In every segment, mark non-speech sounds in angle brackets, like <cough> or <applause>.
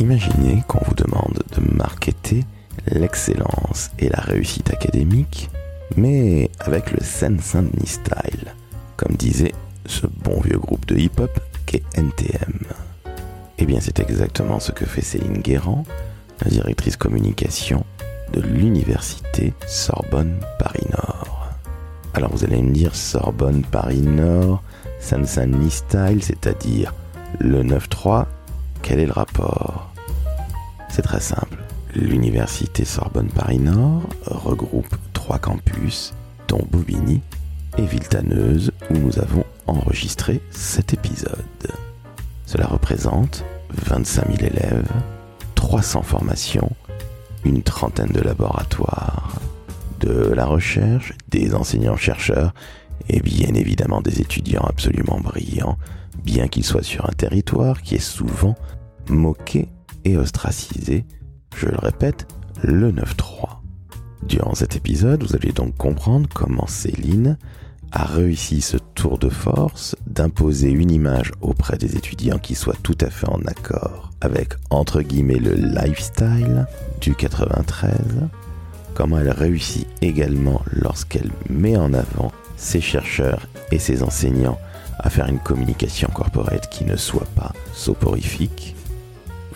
Imaginez qu'on vous demande de marketer l'excellence et la réussite académique, mais avec le Seine-Saint-Denis style, comme disait ce bon vieux groupe de hip-hop qu'est NTM. Eh bien, c'est exactement ce que fait Céline Guérand, la directrice communication de l'université Sorbonne Paris-Nord. Alors vous allez me dire Sorbonne Paris-Nord, Seine-Saint-Denis style, c'est-à-dire le 9-3, quel est le rapport? C'est très simple. L'université Sorbonne Paris-Nord regroupe trois campus, dont Bobigny et Villetaneuse, où nous avons enregistré cet épisode. Cela représente 25 000 élèves, 300 formations, une trentaine de laboratoires, de la recherche, des enseignants-chercheurs et bien évidemment des étudiants absolument brillants, bien qu'ils soient sur un territoire qui est souvent moqué et ostracisé, je le répète, le 9-3. Durant cet épisode, vous allez donc comprendre comment Céline a réussi ce tour de force d'imposer une image auprès des étudiants qui soit tout à fait en accord avec entre guillemets le lifestyle du 93, comment elle réussit également lorsqu'elle met en avant ses chercheurs et ses enseignants à faire une communication corporate qui ne soit pas soporifique.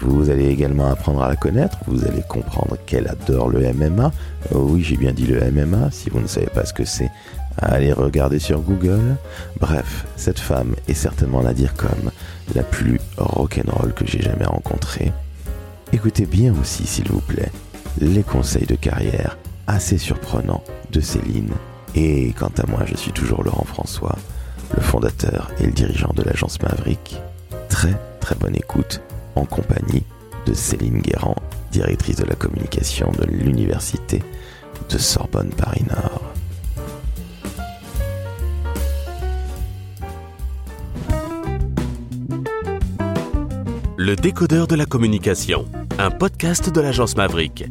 Vous allez également apprendre à la connaître, vous allez comprendre qu'elle adore le MMA. oui, j'ai bien dit le MMA, si vous ne savez pas ce que c'est, allez regarder sur Google. Bref, cette femme est certainement la dire comme la plus rock'n'roll que j'ai jamais rencontrée. Écoutez bien aussi, s'il vous plaît, les conseils de carrière assez surprenants de Céline. Et quant à moi, je suis toujours Laurent François le fondateur et le dirigeant de l'agence Maverick. Très très bonne écoute en compagnie de Céline Guérand, directrice de la communication de l'Université de Sorbonne Paris-Nord. Le décodeur de la communication, un podcast de l'agence Maverick.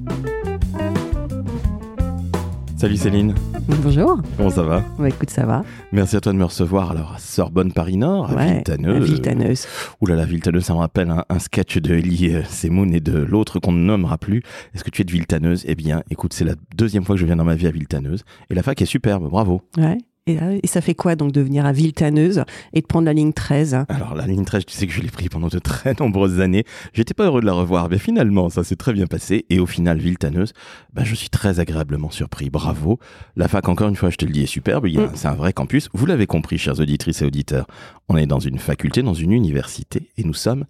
Salut Céline. Bonjour. Comment ça va? Bah écoute, ça va. Merci à toi de me recevoir alors à Sorbonne Paris-Nord, à ouais, Villetaneuse. Villetaneuse. Ouh là là, Villetaneuse, ça me rappelle un, sketch de Elie Semoun et de l'autre qu'on ne nommera plus. Est-ce que tu es de Villetaneuse Eh bien, écoute, c'est la deuxième fois que je viens dans ma vie à Villetaneuse. Et la fac est superbe, bravo. Ouais. Et, ça fait quoi donc de venir à Villetaneuse et de prendre la ligne 13 Alors la ligne 13, tu sais que je l'ai pris pendant de très nombreuses années. J'étais pas heureux de la revoir, mais finalement ça s'est très bien passé. Et au final, Villetaneuse, bah, je suis très agréablement surpris. Bravo. La fac, encore une fois, je te le dis, est superbe. Mm. C'est un vrai campus. Vous l'avez compris, chers auditrices et auditeurs. On est dans une faculté, dans une université, et nous sommes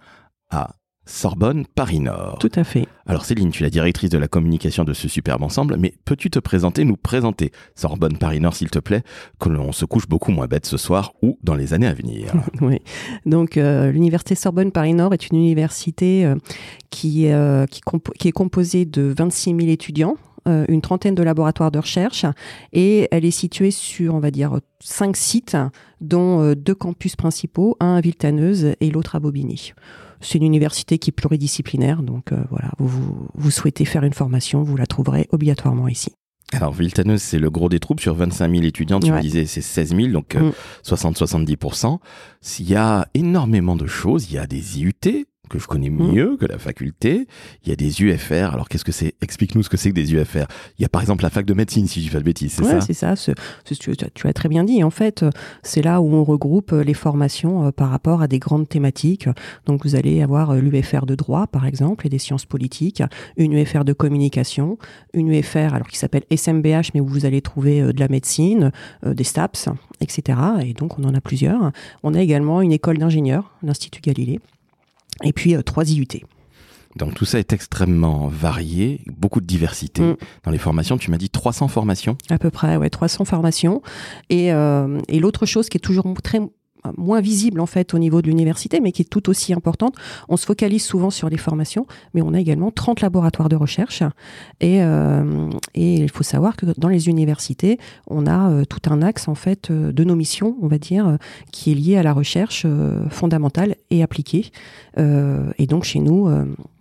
à Sorbonne, Paris-Nord. Tout à fait. Alors Céline, tu es la directrice de la communication de ce superbe ensemble, mais peux-tu te présenter, nous présenter Sorbonne, Paris-Nord, s'il te plaît, que l'on se couche beaucoup moins bête ce soir ou dans les années à venir? <laughs> Oui. Donc euh, l'université Sorbonne, Paris-Nord est une université euh, qui, euh, qui, est composée de 26 000 étudiants une trentaine de laboratoires de recherche et elle est située sur, on va dire, cinq sites, dont deux campus principaux, un à Villetaneuse et l'autre à Bobigny. C'est une université qui est pluridisciplinaire, donc euh, voilà, vous, vous, souhaitez faire une formation, vous la trouverez obligatoirement ici. Alors, Villetaneuse, c'est le gros des troupes. Sur 25 000 étudiants, tu me disais, c'est 16 000, donc 60-70%. Euh, mm. Il y a énormément de choses. Il y a des IUT, que je connais mmh. mieux que la faculté. Il y a des UFR. Alors qu'est-ce que c'est? Explique-nous ce que c'est que des UFR. Il y a par exemple la fac de médecine, si je fais de bêtises, c'est ouais, ça? c'est ça. tu, as très bien dit. En fait, c'est là où on regroupe les formations euh, par rapport à des grandes thématiques. Donc vous allez avoir euh, l'UFR de droit, par exemple, et des sciences politiques, une UFR de communication, une UFR alors qui s'appelle SMBH, mais où vous allez trouver euh, de la médecine, des STAPS, etc. Et donc on en a plusieurs. On a également une école d'ingénieurs, l'Institut Galilée et puis euh, trois IUT. Donc tout ça est extrêmement varié, beaucoup de diversité mm. dans les formations. Tu m'as dit 300 formations À peu près, ouais, 300 formations. Et, euh, et l'autre chose qui est toujours très moins visible en fait au niveau de l'université, mais qui est tout aussi importante. On se focalise souvent sur les formations, mais on a également 30 laboratoires de recherche. Et, euh, et il faut savoir que dans les universités, on a euh, tout un axe en fait euh, de nos missions, on va dire, qui est lié à la recherche fondamentale et appliquée. et donc chez nous,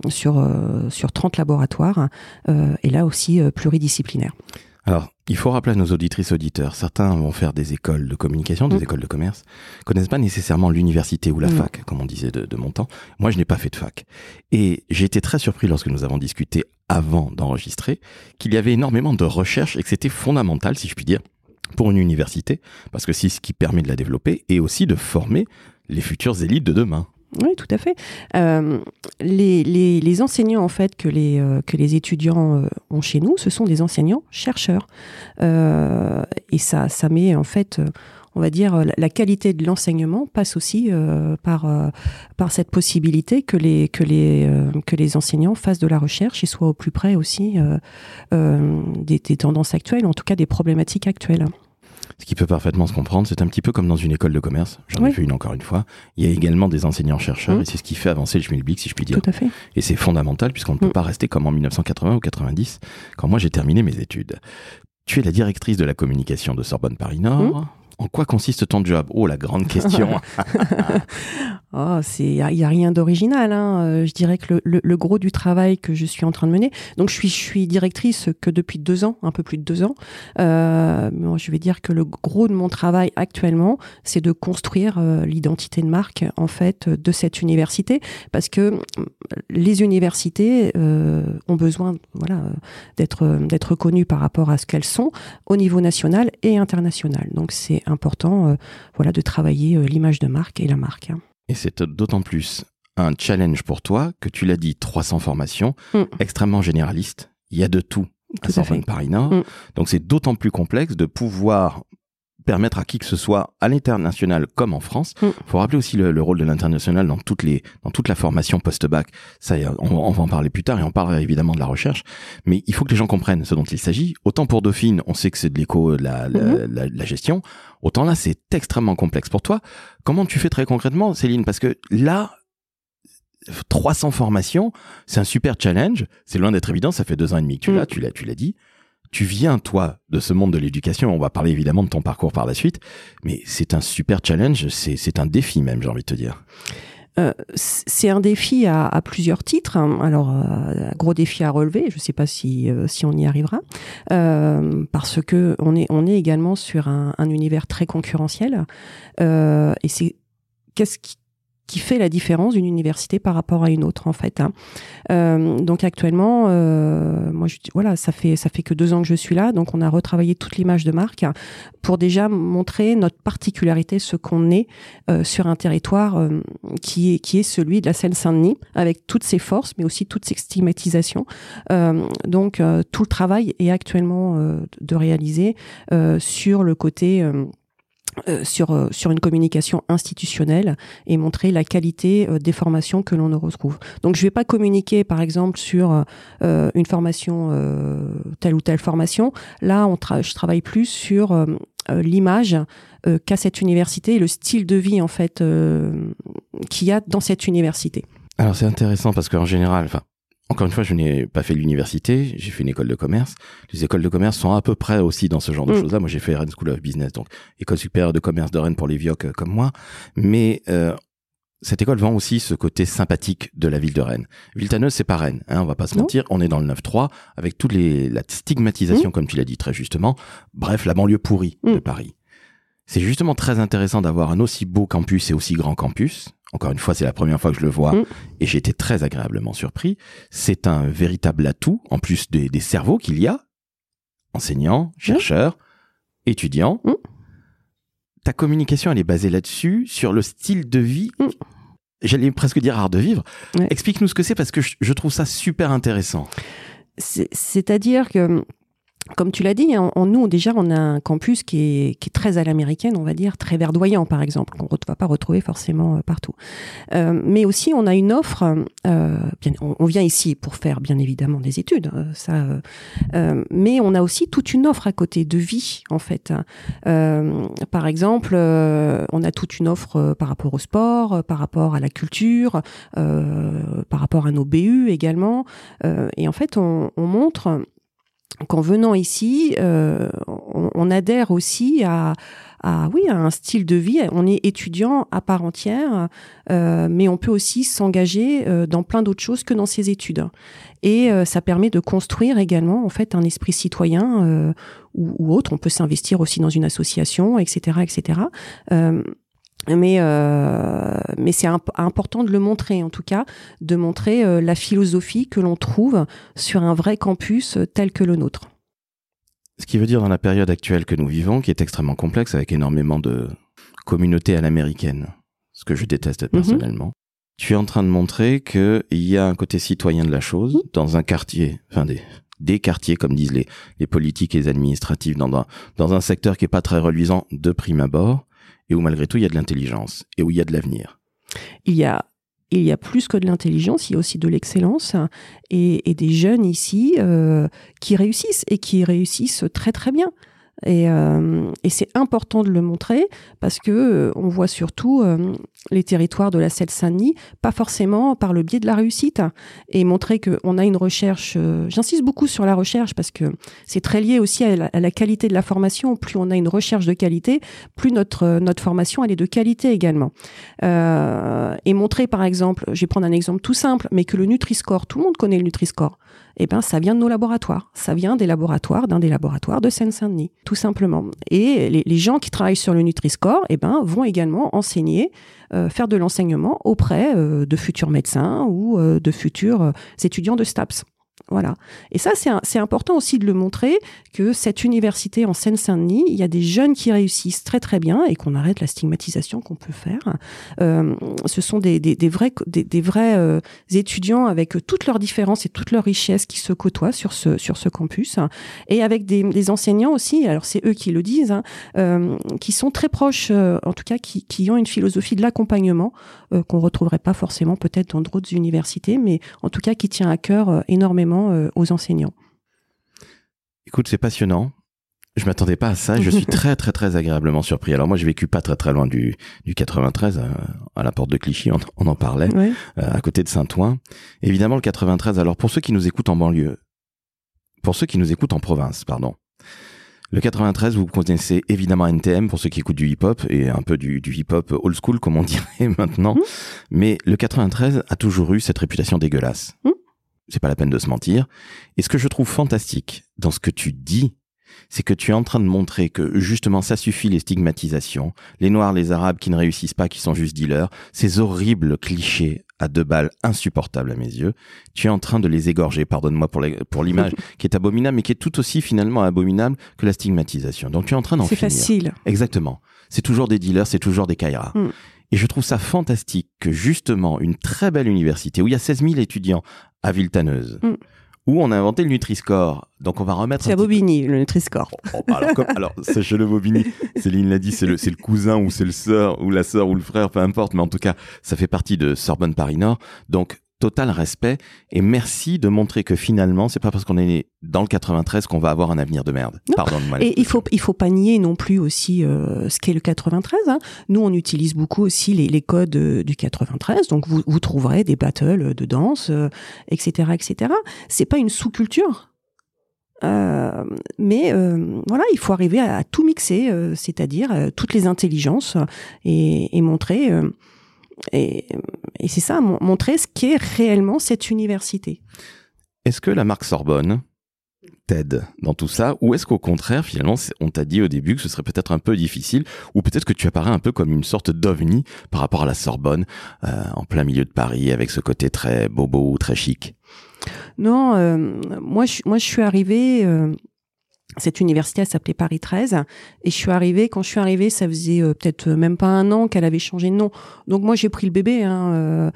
sur, sur 30 laboratoires, et là aussi pluridisciplinaire. Alors, il faut rappeler à nos auditrices auditeurs, certains vont faire des écoles de communication, des Mm. écoles de commerce, connaissent pas nécessairement l'université ou la Non. fac, comme on disait de, de mon temps. Moi, je n'ai pas fait de fac. Et j'ai été très surpris lorsque nous avons discuté avant d'enregistrer qu'il y avait énormément de recherches et que c'était fondamental, si je puis dire, pour une université, parce que c'est ce qui permet de la développer et aussi de former les futures élites de demain. Oui, tout à fait. Euh, les, enseignants en fait que les euh, étudiants euh, ont chez nous, ce sont des enseignants chercheurs, et ça ça met en fait, on va dire, la, qualité de l'enseignement passe aussi par cette possibilité que les enseignants fassent de la recherche et soient au plus près aussi des tendances actuelles, en tout cas des problématiques actuelles. Ce qui peut parfaitement se comprendre, c'est un petit peu comme dans une école de commerce. J'en ai fait une encore une fois. Il y a également des enseignants-chercheurs Mhm. et c'est ce qui fait avancer le schmilblick, si je puis dire. Tout à fait. Et c'est fondamental puisqu'on ne peut Mm. pas rester comme en 1980 ou 90 quand moi j'ai terminé mes études. Tu es la directrice de la communication de Sorbonne Paris Nord. En quoi consiste ton job? Oh, la grande question. <laughs> <laughs> Oh, c'est il y, a rien d'original. Hein. Euh, je dirais que le, le- le gros du travail que je suis en train de mener. Donc je suis je suis directrice que depuis deux ans, un peu plus de deux ans. Euh, bon, je vais dire que le gros de mon travail actuellement, c'est de construire euh, l'identité de marque en fait de cette université, parce que les universités ont besoin, voilà, d'être d'être connues par rapport à ce qu'elles sont au niveau national et international. Donc c'est important, euh, voilà, de travailler euh, l'image de marque et la marque. hein. et c'est d'autant plus un challenge pour toi que tu l'as dit, 300 formations, Mm. extrêmement généralistes. Il y a de tout à Tout à Sorbonne. Paris Nord. Donc c'est d'autant plus complexe de pouvoir permettre à qui que ce soit à l'international comme en France. Mm. faut rappeler aussi le, le rôle de l'international dans toutes les dans toute la formation post-bac. Ça, on, on va en parler plus tard et on parlera évidemment de la recherche. Mais il faut que les gens comprennent ce dont il s'agit. Autant pour Dauphine, on sait que c'est de l'éco, de la, la, Mhm. la- la gestion. Autant là, c'est extrêmement complexe pour toi. Comment tu fais très concrètement, Céline? Parce que là, 300 formations, c'est un super challenge. C'est loin d'être évident. Ça fait deux ans et demi que tu Mm. l'as, tu l'as, tu l'as dit. Tu viens, toi, de ce monde de l'éducation. On va parler évidemment de ton parcours par la suite. Mais c'est un super challenge. C'est, un défi même, j'ai envie de te dire. Euh, c'est un défi à, à plusieurs titres. hein. Alors, euh, gros défi à relever. Je ne sais pas si, euh, si on y arrivera, Euh, parce que on est, on est également sur un, un univers très concurrentiel. Et c'est qu'est-ce qui, qui fait la différence d'une université par rapport à une autre, en fait. hein. Euh, donc actuellement, euh, moi, je, voilà, ça fait ça fait que deux ans que je suis là, donc on a retravaillé toute l'image de marque pour déjà montrer notre particularité, ce qu'on est euh, sur un territoire qui est qui est celui de la Seine-Saint-Denis, avec toutes ses forces, mais aussi toutes ses stigmatisations. Donc tout le travail est actuellement de réaliser sur le côté euh, sur, euh, sur une communication institutionnelle et montrer la qualité euh, des formations que l'on retrouve. Donc je ne vais pas communiquer par exemple sur une formation, telle ou telle formation. Là, on tra- je travaille plus sur l'image qu'a cette université et le style de vie en fait qu'il y a dans cette université. Alors c'est intéressant parce qu'en général, encore une fois, je n'ai pas fait l'université, j'ai fait une école de commerce. Les écoles de commerce sont à peu près aussi dans ce genre de Mm. choses-là. Moi, j'ai fait Rennes School of Business, donc école supérieure de commerce de Rennes pour les vioques euh, comme moi. Mais euh, cette école vend aussi ce côté sympathique de la ville de Rennes. Villetaneuse, c'est pas Rennes, hein, on va pas se mentir. On est dans le 9-3 avec toute les, la stigmatisation, comme tu l'as dit très justement. Bref, la banlieue pourrie de Mm. Paris. C'est justement très intéressant d'avoir un aussi beau campus et aussi grand campus. Encore une fois, c'est la première fois que je le vois Mm. et j'ai été très agréablement surpris. C'est un véritable atout, en plus des, des cerveaux qu'il y a, enseignants, chercheurs, étudiants. Mm. Ta communication, elle est basée là-dessus, sur le style de vie. Mm. J'allais presque dire art de vivre. Ouais. Explique-nous ce que c'est parce que je, trouve ça super intéressant. C'est- C'est-à-dire que, comme tu l'as dit, en, en nous, déjà, on a un campus qui est, qui est très à l'américaine, on va dire, très verdoyant, par exemple, qu'on ne va pas retrouver forcément euh, partout. Euh, mais aussi, on a une offre, euh, bien, on, vient ici pour faire, bien évidemment, des études, euh, ça, euh, euh, mais on a aussi toute une offre à côté de vie, en fait. Euh, par exemple, on a toute une offre par rapport au sport, par rapport à la culture, par rapport à nos BU également. Et en fait, on, on montre qu'en venant ici, on, on, adhère aussi à, à oui à un style de vie. On est étudiant à part entière, euh, mais on peut aussi s'engager euh, dans plein d'autres choses que dans ses études. Et euh, ça permet de construire également en fait un esprit citoyen euh, ou, ou, autre. On peut s'investir aussi dans une association, etc., etc. mais mais c'est imp important de le montrer en tout cas, de montrer la philosophie que l'on trouve sur un vrai campus tel que le nôtre. Ce qui veut dire dans la période actuelle que nous vivons, qui est extrêmement complexe, avec énormément de communautés à l'américaine, ce que je déteste mhm. personnellement, tu es en train de montrer qu'il y a un côté citoyen de la chose dans un quartier, enfin des, des quartiers, comme disent les, les politiques et les administratifs, dans un, dans un secteur qui est pas très reluisant de prime abord, et où malgré tout il y a de l'intelligence, et où il y a de l'avenir. Il y a il y a plus que de l'intelligence, il y a aussi de l'excellence et, des jeunes ici euh, qui réussissent et qui réussissent très très bien. Et, euh, et c'est important de le montrer parce que euh, on voit surtout euh, les territoires de la Seine-Saint-Denis, pas forcément par le biais de la réussite, et montrer qu'on a une recherche. J'insiste beaucoup sur la recherche parce que c'est très lié aussi à la, à la, qualité de la formation. Plus on a une recherche de qualité, plus notre notre formation elle est de qualité également. et montrer par exemple, je vais prendre un exemple tout simple, mais que le Nutri-Score, tout le monde connaît le Nutri-Score eh ben, ça vient de nos laboratoires. Ça vient des laboratoires, d'un des laboratoires de Seine-Saint-Denis, tout simplement. Et les, gens qui travaillent sur le Nutri-Score, eh ben, vont également enseigner, euh, faire de l'enseignement auprès euh, de futurs médecins ou euh, de futurs étudiants de STAPS. Voilà. Et ça, c'est important aussi de le montrer que cette université en Seine-Saint-Denis, il y a des jeunes qui réussissent très très bien et qu'on arrête la stigmatisation qu'on peut faire. Euh, ce sont des, vrais, des, vrais euh, étudiants avec toutes leurs différences et toutes leurs richesses qui se côtoient sur ce, sur ce campus et avec des, enseignants aussi, alors c'est eux qui le disent, hein, euh, qui sont très proches, en tout cas qui, qui ont une philosophie de l'accompagnement qu'on retrouverait pas forcément peut-être dans d'autres universités, mais en tout cas qui tient à cœur euh, énormément euh, aux enseignants. Écoute, c'est passionnant. Je m'attendais pas à ça. Je suis <laughs> très très très agréablement surpris. Alors moi, j'ai vécu pas très très loin du du 93, euh, à la porte de Clichy, on, on en parlait, euh, à côté de Saint-Ouen. Évidemment, le 93. Alors pour ceux qui nous écoutent en banlieue, pour ceux qui nous écoutent en province, pardon. Le 93, vous connaissez évidemment NTM pour ceux qui écoutent du hip-hop et un peu du, du hip-hop old school comme on <laughs> dirait maintenant. Mmh. Mais le 93 a toujours eu cette réputation dégueulasse. Mmh c'est pas la peine de se mentir. Et ce que je trouve fantastique dans ce que tu dis, c'est que tu es en train de montrer que justement ça suffit les stigmatisations, les noirs, les arabes qui ne réussissent pas, qui sont juste dealers, ces horribles clichés à deux balles insupportables à mes yeux, tu es en train de les égorger, pardonne-moi pour l'image, <laughs> qui est abominable, mais qui est tout aussi finalement abominable que la stigmatisation. Donc tu es en train d'en finir. C'est facile. Exactement. C'est toujours des dealers, c'est toujours des kairas. Mm. Et je trouve ça fantastique que justement une très belle université où il y a 16 000 étudiants à Villetaneuse, mm. où on a inventé le Nutri-Score. Donc on va remettre. C'est à Bobigny, le Nutri-Score. Oh, oh, alors, comme, alors <laughs> sachez-le, Bobigny, Céline l'a dit, c'est le, le cousin ou c'est le sœur ou la sœur ou le frère, peu importe, mais en tout cas, ça fait partie de Sorbonne Paris Nord. Donc total respect et merci de montrer que finalement c'est pas parce qu'on est né dans le 93 qu'on va avoir un avenir de merde. Et il faut il faut pas nier non plus aussi euh, ce qu'est le 93. Hein. Nous on utilise beaucoup aussi les, les codes euh, du 93, donc vous, vous trouverez des battles de danse, euh, etc., etc. C'est pas une sous-culture. Euh, mais euh, voilà, il faut arriver à, à tout mixer, euh, c'est-à-dire toutes les intelligences et, et montrer et, et c'est ça, montrer ce qu'est réellement cette université. Est-ce que la marque Sorbonne t'aide dans tout ça ou est-ce qu'au contraire finalement on t'a dit au début que ce serait peut-être un peu difficile ou peut-être que tu apparais un peu comme une sorte d'ovni par rapport à la Sorbonne euh, en plein milieu de Paris avec ce côté très bobo très chic? Non, euh, moi je moi je suis arrivée euh, cette université, elle s'appelait Paris 13. Et je suis arrivée, quand je suis arrivée, ça faisait euh, peut-être même pas un an qu'elle avait changé de nom. Donc moi, j'ai pris le bébé. Hein, euh,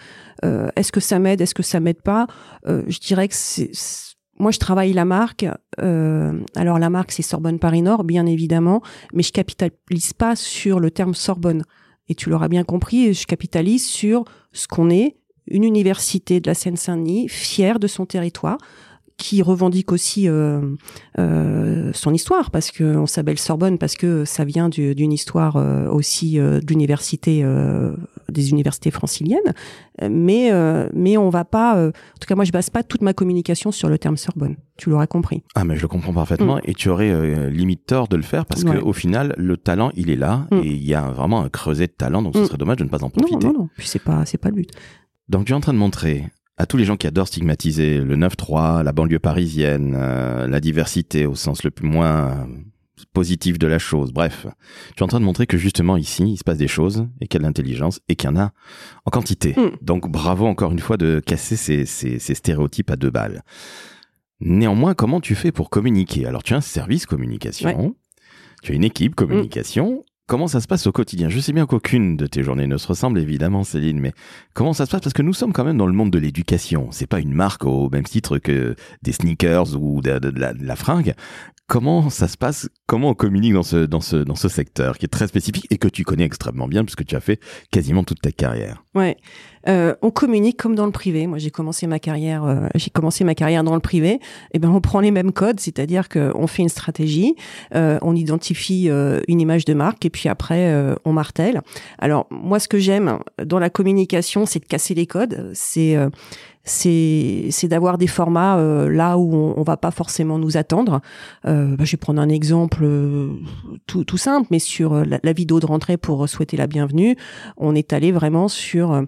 euh, est-ce que ça m'aide Est-ce que ça m'aide pas? Je dirais que c'est... Moi, je travaille la marque. alors, la marque, c'est Sorbonne Paris Nord, bien évidemment. Mais je capitalise pas sur le terme Sorbonne. Et tu l'auras bien compris, je capitalise sur ce qu'on est, une université de la Seine-Saint-Denis, fière de son territoire, qui revendique aussi euh, euh, son histoire parce que on s'appelle Sorbonne parce que ça vient d'une histoire euh, aussi d'université des universités franciliennes, mais mais on va pas. en tout cas, moi, je base pas toute ma communication sur le terme Sorbonne. Tu l'auras compris. Ah, mais je le comprends parfaitement. Mm. Et tu aurais limite tort de le faire parce que au final, le talent, il est là mm. et il y a vraiment un creuset de talent. Donc, ce mm. serait dommage de ne pas en profiter. Non, non, non. Puis c'est pas c'est pas le but. Donc tu es en train de montrer à tous les gens qui adorent stigmatiser le 9-3, la banlieue parisienne, euh, la diversité au sens le plus moins euh, positif de la chose. Bref, tu es en train de montrer que justement ici, il se passe des choses et qu'il y a de l'intelligence et qu'il y en a en quantité. Mm. Donc bravo encore une fois de casser ces, ces, ces, stéréotypes à deux balles. Néanmoins, comment tu fais pour communiquer? Alors tu as un service communication, tu as une équipe communication. Comment ça se passe au quotidien? Je sais bien qu'aucune de tes journées ne se ressemble évidemment, Céline, mais comment ça se passe? Parce que nous sommes quand même dans le monde de l'éducation. C'est pas une marque au même titre que des sneakers ou de, la, la, fringue. Comment ça se passe? Comment on communique dans ce, dans, ce, dans ce secteur qui est très spécifique et que tu connais extrêmement bien puisque tu as fait quasiment toute ta carrière? Ouais. Euh, on communique comme dans le privé. Moi, j'ai commencé ma carrière, euh, j'ai commencé ma carrière dans le privé. Et eh ben, on prend les mêmes codes, c'est-à-dire qu'on fait une stratégie, euh, on identifie une image de marque, et puis après, on martèle. Alors, moi, ce que j'aime dans la communication, c'est de casser les codes. C'est c'est d'avoir des formats là où on, on, va pas forcément nous attendre. Euh, bah, je vais prendre un exemple tout, tout simple, mais sur la, la, vidéo de rentrée pour souhaiter la bienvenue, on est allé vraiment sur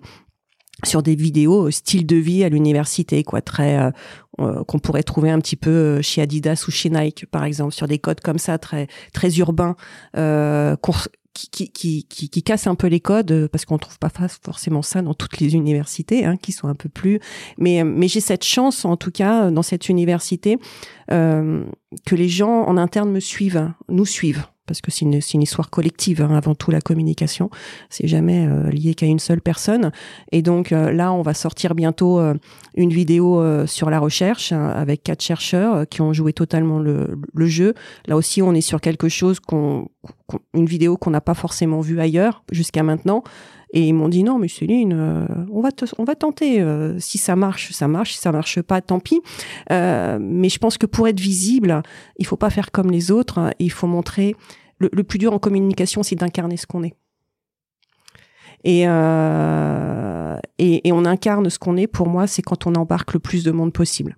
sur des vidéos euh, style de vie à l'université, quoi, très euh, euh, qu'on pourrait trouver un petit peu chez Adidas ou chez Nike, par exemple, sur des codes comme ça, très très urbains, euh, qui, qui, qui, qui, cassent un peu les codes parce qu'on trouve pas forcément ça dans toutes les universités, hein, qui sont un peu plus. Mais mais j'ai cette chance, en tout cas, dans cette université, que les gens en interne me suivent, nous suivent parce que c'est une, histoire collective hein, avant tout la communication. C'est jamais euh, lié qu'à une seule personne. Et donc euh, là, on va sortir bientôt euh, une vidéo sur la recherche hein, avec quatre chercheurs qui ont joué totalement le, le, jeu. Là aussi, on est sur quelque chose qu'on, une vidéo qu'on n'a pas forcément vue ailleurs jusqu'à maintenant. Et ils m'ont dit non, mais Céline, on va on va tenter. si ça marche, ça marche. Si ça marche pas, tant pis. mais je pense que pour être visible, il faut pas faire comme les autres. Il faut montrer le, plus dur en communication, c'est d'incarner ce qu'on est. Euh, et, et, on incarne ce qu'on est, pour moi, c'est quand on embarque le plus de monde possible.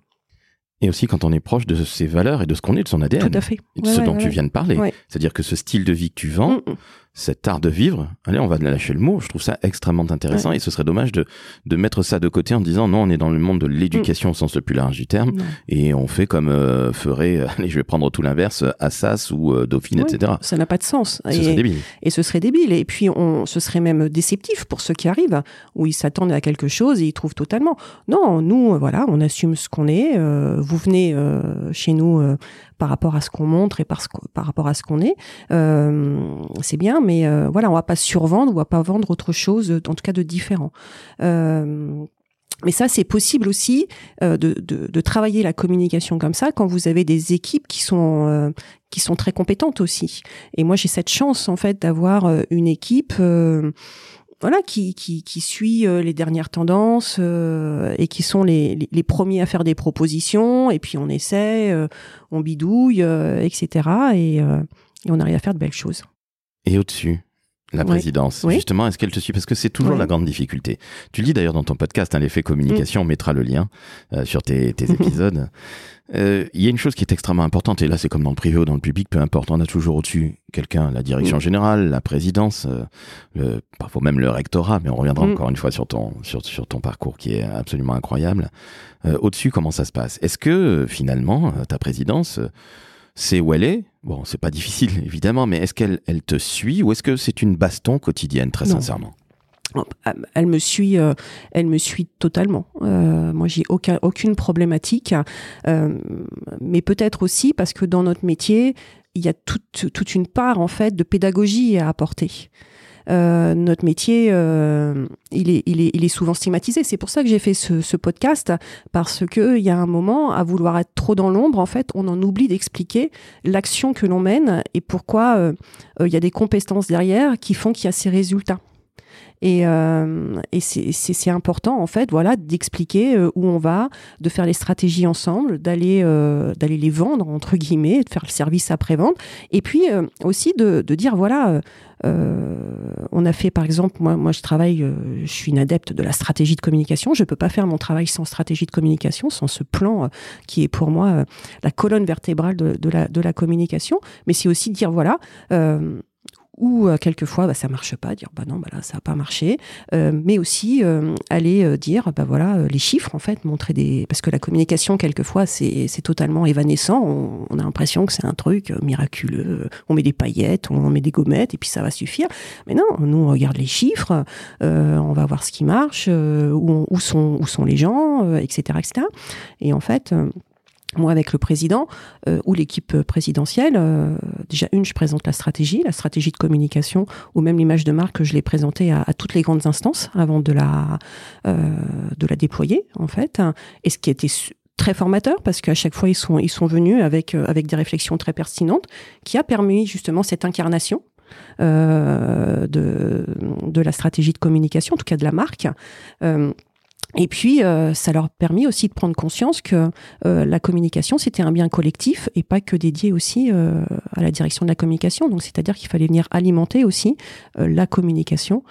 Et aussi quand on est proche de ses valeurs et de ce qu'on est, de son ADN. Tout à fait. Et de ce dont tu viens de parler. C'est-à-dire que ce style de vie que tu vends, mm, mm cet art de vivre, allez, on va lâcher le mot, je trouve ça extrêmement intéressant et ce serait dommage de, de mettre ça de côté en disant non, on est dans le monde de l'éducation au sens le plus large du terme et on fait comme euh, ferait, <laughs> allez, je vais prendre tout l'inverse, Assas ou euh, Dauphine, etc. Ça n'a pas de sens. Ce serait débile. Et ce serait débile. Et puis, on, ce serait même déceptif pour ceux qui arrivent, où ils s'attendent à quelque chose et ils trouvent totalement. Non, nous, voilà, on assume ce qu'on est. Euh, vous venez chez nous par rapport à ce qu'on montre et par, par rapport à ce qu'on est. Euh, c'est bien, mais euh, voilà, on va pas survendre, on va pas vendre autre chose, en tout cas de différent. Euh, mais ça, c'est possible aussi de, travailler la communication comme ça quand vous avez des équipes qui sont qui sont très compétentes aussi. Et moi, j'ai cette chance en fait d'avoir une équipe voilà, qui, qui, qui suit euh, les dernières tendances euh, et qui sont les, les, premiers à faire des propositions. Et puis on essaie, euh, on bidouille, etc. Et, et, on arrive à faire de belles choses. Et au-dessus? La présidence, justement, est-ce qu'elle te suit? Parce que c'est toujours la grande difficulté. Tu le dis d'ailleurs dans ton podcast, hein, l'effet communication, mm. on mettra le lien sur tes, tes <laughs> épisodes. Euh, il y a une chose qui est extrêmement importante, et là c'est comme dans le privé ou dans le public, peu importe, on a toujours au-dessus quelqu'un, la direction mm. générale, la présidence, euh, le, parfois même le rectorat, mais on reviendra mm. encore une fois sur ton, sur, sur ton parcours qui est absolument incroyable. Euh, au-dessus, comment ça se passe? Est-ce que finalement, ta présidence, c'est où elle est? Bon, c'est pas difficile évidemment, mais est-ce qu'elle elle te suit ou est-ce que c'est une baston quotidienne, très sincèrement? Elle me suit, euh, elle me suit totalement. Euh, moi, j'ai aucun, aucune problématique, euh, mais peut-être aussi parce que dans notre métier, il y a toute, une part en fait de pédagogie à apporter. Euh, notre métier, euh, il, est, souvent stigmatisé. C'est pour ça que j'ai fait ce, podcast, parce que il y a un moment, à vouloir être trop dans l'ombre, en fait, on en oublie d'expliquer l'action que l'on mène et pourquoi il y a des compétences derrière qui font qu'il y a ces résultats. Et, euh, c'est important en fait, voilà, d'expliquer euh, où on va, de faire les stratégies ensemble, d'aller euh, d'aller les vendre entre guillemets, de faire le service après vente, et puis aussi de, de, dire voilà. On a fait par exemple, moi, je travaille, je suis une adepte de la stratégie de communication. Je peux pas faire mon travail sans stratégie de communication, sans ce plan qui est pour moi la colonne vertébrale de, de, la, de la communication. Mais c'est aussi dire voilà, ou euh, quelquefois bah, ça marche pas, dire bah non bah là ça a pas marché, euh, mais aussi euh, aller euh, dire bah voilà les chiffres en fait, montrer des parce que la communication quelquefois c'est c'est totalement évanescent, on, on a l'impression que c'est un truc miraculeux, on met des paillettes, on met des gommettes et puis ça va suffire, mais non, nous on regarde les chiffres, on va voir ce qui marche, où, où sont où sont les gens, etc etc. Et en fait moi avec le président euh, ou l'équipe présidentielle, euh, déjà une, je présente la stratégie, la stratégie de communication ou même l'image de marque, je l'ai présentée à, toutes les grandes instances avant de la euh, de la déployer en fait. Et ce qui était très formateur parce qu'à chaque fois ils sont ils sont venus avec euh, avec des réflexions très pertinentes qui a permis justement cette incarnation euh, de de la stratégie de communication, en tout cas de la marque. Et puis, euh, ça leur a permis aussi de prendre conscience que euh, la communication, c'était un bien collectif et pas que dédié aussi euh, à la direction de la communication. Donc, c'est-à-dire qu'il fallait venir alimenter aussi la communication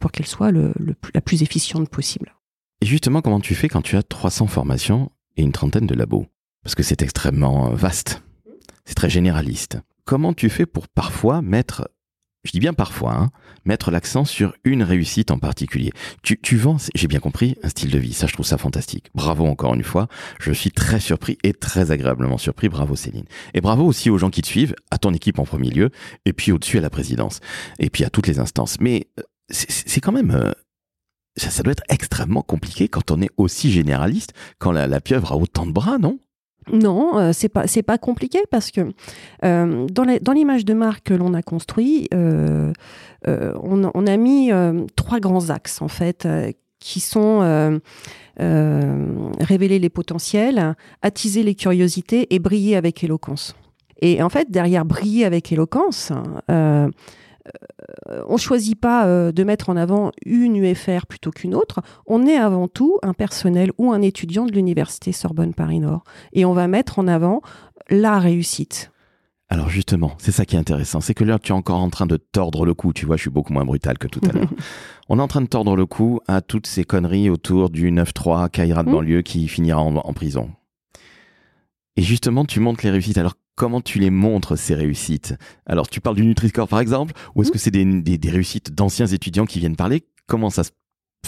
pour qu'elle soit la plus efficiente possible. Et justement, comment tu fais quand tu as 300 formations et une trentaine de labos? Parce que c'est extrêmement vaste, c'est très généraliste. Comment tu fais pour parfois mettre je dis bien parfois, hein, mettre l'accent sur une réussite en particulier. Tu, tu vends, j'ai bien compris, un style de vie. Ça, je trouve ça fantastique. Bravo encore une fois. Je suis très surpris et très agréablement surpris. Bravo Céline. Et bravo aussi aux gens qui te suivent, à ton équipe en premier lieu, et puis au-dessus à la présidence, et puis à toutes les instances. Mais euh, c'est quand même... Euh, ça, ça, doit être extrêmement compliqué quand on est aussi généraliste, quand la, la pieuvre a autant de bras, non? Non, euh, c'est pas c'est pas compliqué parce que euh, dans l'image de marque que l'on a construit, euh, on, on, a mis trois grands axes en fait qui sont révéler les potentiels, attiser les curiosités et briller avec éloquence. Et en fait, derrière briller avec éloquence, euh, on choisit pas euh, de mettre en avant une UFR plutôt qu'une autre. On est avant tout un personnel ou un étudiant de l'université Sorbonne Paris Nord. Et on va mettre en avant la réussite. Alors justement, c'est ça qui est intéressant, c'est que là tu es encore en train de tordre le cou, tu vois, je suis beaucoup moins brutal que tout à l'heure. <laughs> On est en train de tordre le cou à toutes ces conneries autour du 9-3 Kaira de banlieue qui finira en, en prison. Et justement, tu montres les réussites. Alors, comment tu les montres, ces réussites? Alors, tu parles du Nutri-Score, par exemple, ou est-ce que c'est des, des, des réussites d'anciens étudiants qui viennent parler? Comment ça se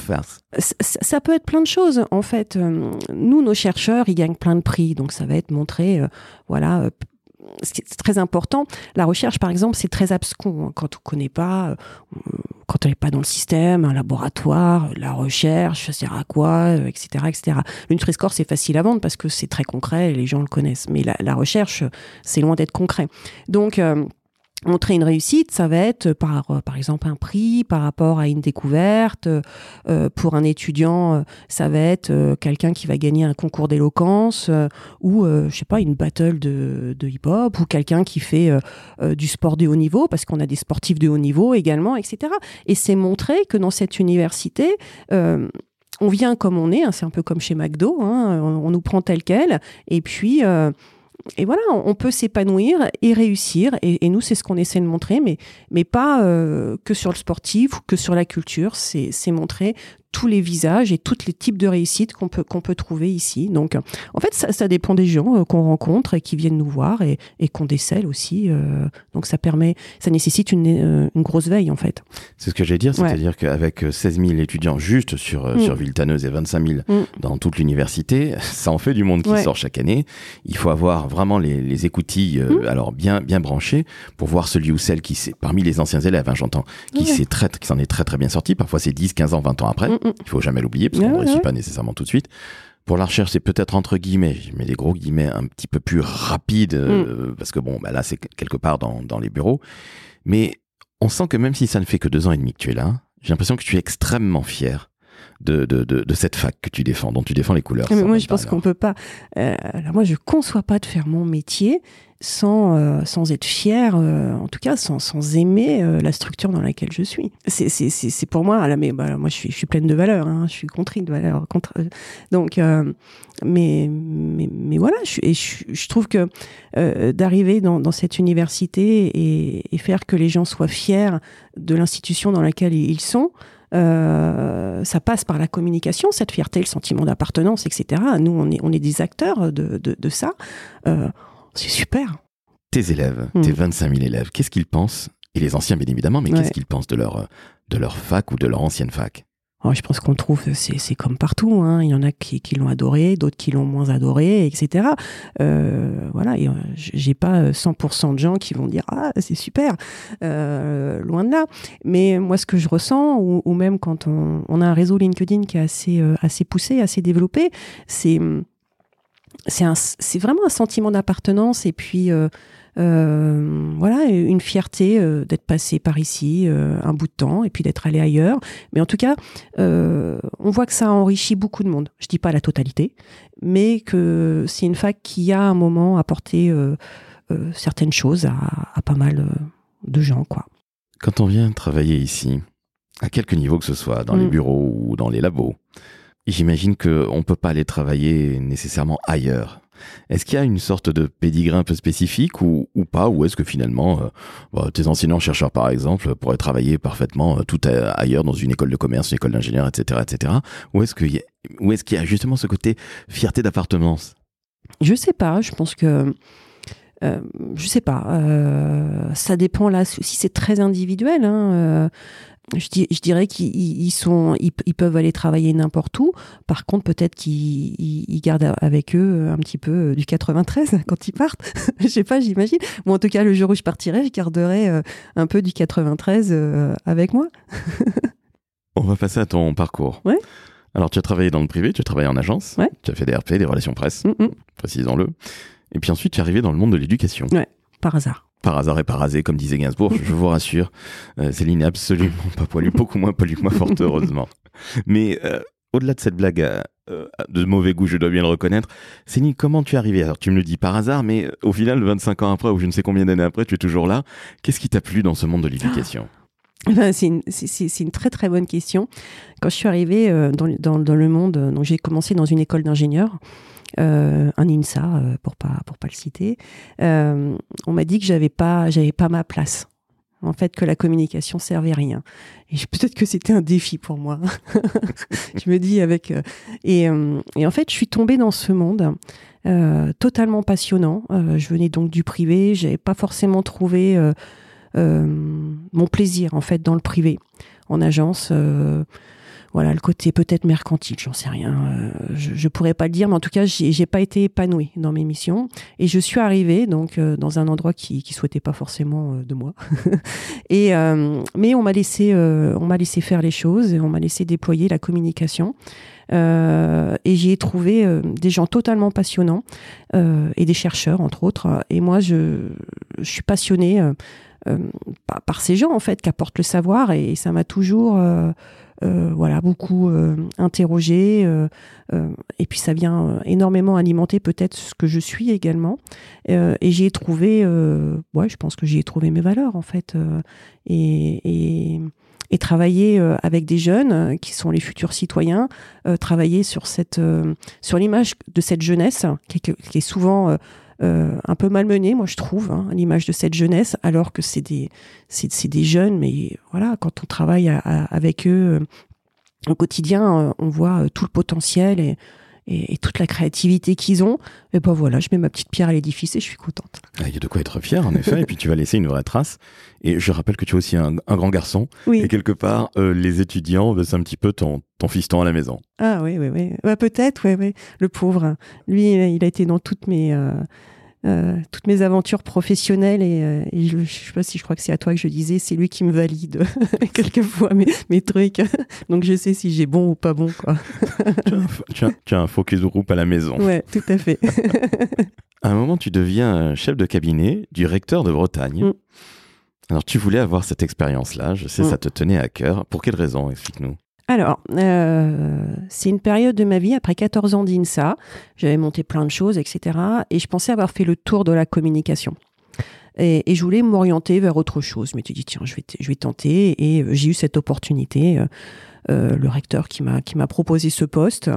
passe? Ça, ça, peut être plein de choses. En fait, euh, nous, nos chercheurs, ils gagnent plein de prix. Donc, ça va être montré, euh, voilà, euh, c'est très important. La recherche, par exemple, c'est très abscon. Quand on connaît pas, euh, quand on n'est pas dans le système, un laboratoire, la recherche, ça sert à quoi, etc., euh, etc. Le c'est facile à vendre parce que c'est très concret et les gens le connaissent. Mais la, recherche, c'est loin d'être concret. Donc, euh, montrer une réussite, ça va être par, euh, par exemple un prix par rapport à une découverte. Euh, pour un étudiant, euh, ça va être quelqu'un qui va gagner un concours d'éloquence ou, je sais pas, une battle de, de hip-hop ou quelqu'un qui fait du sport de haut niveau parce qu'on a des sportifs de haut niveau également, etc. Et c'est montrer que dans cette université, on vient comme on est, hein, c'est un peu comme chez McDo, hein, on, on, nous prend tel quel, et puis et voilà, on peut s'épanouir et réussir. Et, nous, c'est ce qu'on essaie de montrer, mais, mais pas euh, que sur le sportif ou que sur la culture. C'est montrer tous les visages et tous les types de réussites qu'on peut, qu'on peut trouver ici. Donc, en fait, ça, ça dépend des gens euh, qu'on rencontre et qui viennent nous voir et, et qu'on décèle aussi. Euh, donc, ça permet, ça nécessite une, euh, une grosse veille, en fait. C'est ce que j'allais dire, c'est-à-dire ouais. qu'avec 16 000 étudiants juste sur, mm. sur Villetaneuse et 25 000 mm. dans toute l'université, <laughs> ça en fait du monde qui ouais. sort chaque année. Il faut avoir vraiment les, les écoutilles, mm. alors bien, bien branchées pour voir celui ou celle qui s'est, parmi les anciens élèves, hein, j'entends, qui ouais. s'est très, qui s'en est très, très bien sorti. Parfois, c'est 10, 15 ans, 20 ans après. Il faut jamais l'oublier parce qu'on ne réussit pas nécessairement tout de suite. Pour la recherche, c'est peut-être entre guillemets, je mets des gros guillemets un petit peu plus rapide euh, parce que bon, bah là c'est quelque part dans, dans les bureaux. Mais on sent que même si ça ne fait que deux ans et demi que tu es là, j'ai l'impression que tu es extrêmement fier de, de, de, de cette fac que tu défends, dont tu défends les couleurs Mais ça, moi, je pense qu'on peut pas. euh, alors moi, je conçois pas de faire mon métier sans euh, sans être fier, euh, en tout cas, sans sans aimer euh, la structure dans laquelle je suis. C'est pour moi. Là, mais bah, moi, je suis je suis pleine de valeurs. Hein, je suis contrie de valeurs. Contre, donc, mais mais mais voilà. Je, et je, je trouve que d'arriver dans dans cette université et, et faire que les gens soient fiers de l'institution dans laquelle ils sont. Euh, ça passe par la communication, cette fierté, le sentiment d'appartenance, etc. Nous, on est, on est des acteurs de, de, de ça. Euh, c'est super. Tes élèves, Mm. tes 25 000 élèves, qu'est-ce qu'ils pensent? Et les anciens, bien évidemment, mais Ouais. qu'est-ce qu'ils pensent de leur, de leur fac ou de leur ancienne fac? Je pense qu'on trouve, c'est comme partout. Hein. Il y en a qui, l'ont adoré, d'autres qui l'ont moins adoré, etc. Euh, voilà, et, euh, j'ai pas 100% de gens qui vont dire ah c'est super, Euh, loin de là. Mais moi, ce que je ressens, ou, même quand on, a un réseau LinkedIn qui est assez euh, assez poussé, assez développé, c'est c'est vraiment un sentiment d'appartenance et puis euh, euh, voilà une fierté euh, d'être passé par ici euh, un bout de temps et puis d'être allé ailleurs. Mais en tout cas, euh, on voit que ça enrichit beaucoup de monde. Je dis pas la totalité, mais que c'est une fac qui a un moment apporté euh, euh, certaines choses à, à pas mal euh, de gens, quoi. Quand on vient travailler ici, à quelque niveau que ce soit, dans les Mm. bureaux ou dans les labos, j'imagine qu'on ne peut pas aller travailler nécessairement ailleurs. Est-ce qu'il y a une sorte de pédigré un peu spécifique ou, pas? Ou est-ce que finalement, euh, bah, tes enseignants-chercheurs par exemple pourraient travailler parfaitement euh, tout ailleurs dans une école de commerce, une école d'ingénieur, etc., etc. Ou est-ce qu'il y, qu'il y a justement ce côté fierté d'appartenance? Je sais pas, je pense que. Euh, je sais pas. euh, ça dépend là. Si c'est très individuel, hein, je, dirais qu'ils ils sont, ils, ils peuvent aller travailler n'importe où. Par contre, peut-être qu'ils ils- ils gardent avec eux un petit peu euh, du 93 <laughs> quand ils partent. <laughs> je sais pas, j'imagine. Moi, en tout cas, le jour où je partirai, je garderai euh, un peu du 93 euh, avec moi. <laughs> On va passer à ton parcours. Ouais. Alors, tu as travaillé dans le privé, tu as travaillé en agence, Ouais. tu as fait des RP, des relations presse, Mm, mm, précisons-le. Et puis ensuite, tu es arrivé dans le monde de l'éducation. Par hasard. Par hasard et par hasard, comme disait Gainsbourg, je vous rassure, euh, Céline n'est absolument pas poilue, beaucoup moins poilue que moi, fort heureusement. Mais euh, au-delà de cette blague euh, de mauvais goût, je dois bien le reconnaître, Céline, comment tu es arrivée? Alors, tu me le dis par hasard, mais au final, 25 ans après, ou je ne sais combien d'années après, tu es toujours là. Qu'est-ce qui t'a plu dans ce monde de l'éducation? <gasps> Ben, c'est une, très très bonne question. Quand je suis arrivée euh, dans, le- dans, dans le monde, euh, j'ai commencé dans une école d'ingénieurs, euh, un INSA euh, pour pas pour pas le citer. euh, on m'a dit que j'avais pas j'avais pas ma place. En fait, que la communication servait à rien. Et peut-être que c'était un défi pour moi. <laughs> je me dis avec et, et en fait, je suis tombée dans ce monde totalement passionnant. Je venais donc du privé. J'avais pas forcément trouvé mon plaisir en fait dans le privé, en agence. Voilà le côté peut-être mercantile, j'en sais rien. euh, je, je pourrais pas le dire, mais en tout cas, j'ai pas été épanouie dans mes missions. Et je suis arrivée donc euh, dans un endroit qui qui souhaitait pas forcément euh, de moi. <laughs> et mais on m'a laissé laissé faire les choses et on m'a laissé déployer la communication. Et j'y ai trouvé des gens totalement passionnants et des chercheurs entre autres. Et moi, je, je suis passionnée par, ces gens en fait qui apportent le savoir. Et, ça m'a toujours euh, euh, voilà beaucoup euh, interrogé euh, euh, et puis ça vient euh, énormément alimenter peut-être ce que je suis également. Et j'y ai trouvé ouais je pense que j'y ai trouvé mes valeurs en fait et, et et travailler avec des jeunes qui sont les futurs citoyens, travailler sur cette sur l'image de cette jeunesse qui est, qui est souvent un peu malmenée, moi je trouve, hein, l'image de cette jeunesse, alors que c'est des c'est des jeunes, mais voilà, quand on travaille avec eux euh, au quotidien, euh, on voit euh, tout le potentiel et, et, et toute la créativité qu'ils ont. Et ben voilà, je mets ma petite pierre à l'édifice et je suis contente. Ah, Il y a de quoi être fier, en effet, et puis tu vas laisser une vraie trace. Et je rappelle que tu es aussi un, un grand garçon, Oui. et quelque part, euh, les étudiants, c'est un petit peu ton, ton fiston à la maison. Ah oui, oui, oui. Bah, peut-être, oui, oui. Le pauvre. Lui, il a été dans toutes mes, euh, euh, toutes mes aventures professionnelles et, euh, et je, je sais pas si je crois que c'est à toi que je disais, c'est lui qui me valide <laughs> quelquefois mes, mes trucs. <laughs> Donc je sais si j'ai bon ou pas bon, quoi. tu, as un, tu as- tu as un focus groupe à la maison. Ouais, tout à fait. <laughs> À un moment, tu deviens chef de cabinet du recteur de Bretagne. Mm. Alors, tu voulais avoir cette expérience-là. Je sais, Mm. ça te tenait à cœur. Pour quelle raison Explique-nous. Alors, euh, c'est une période de ma vie, après 14 ans d'INSA, j'avais monté plein de choses, etc. Et je pensais avoir fait le tour de la communication. Et, je voulais m'orienter vers autre chose. Je m'étais dit, tiens, je vais, je tenter. Et euh, j'ai eu cette opportunité. Euh, le recteur qui m'a proposé ce poste,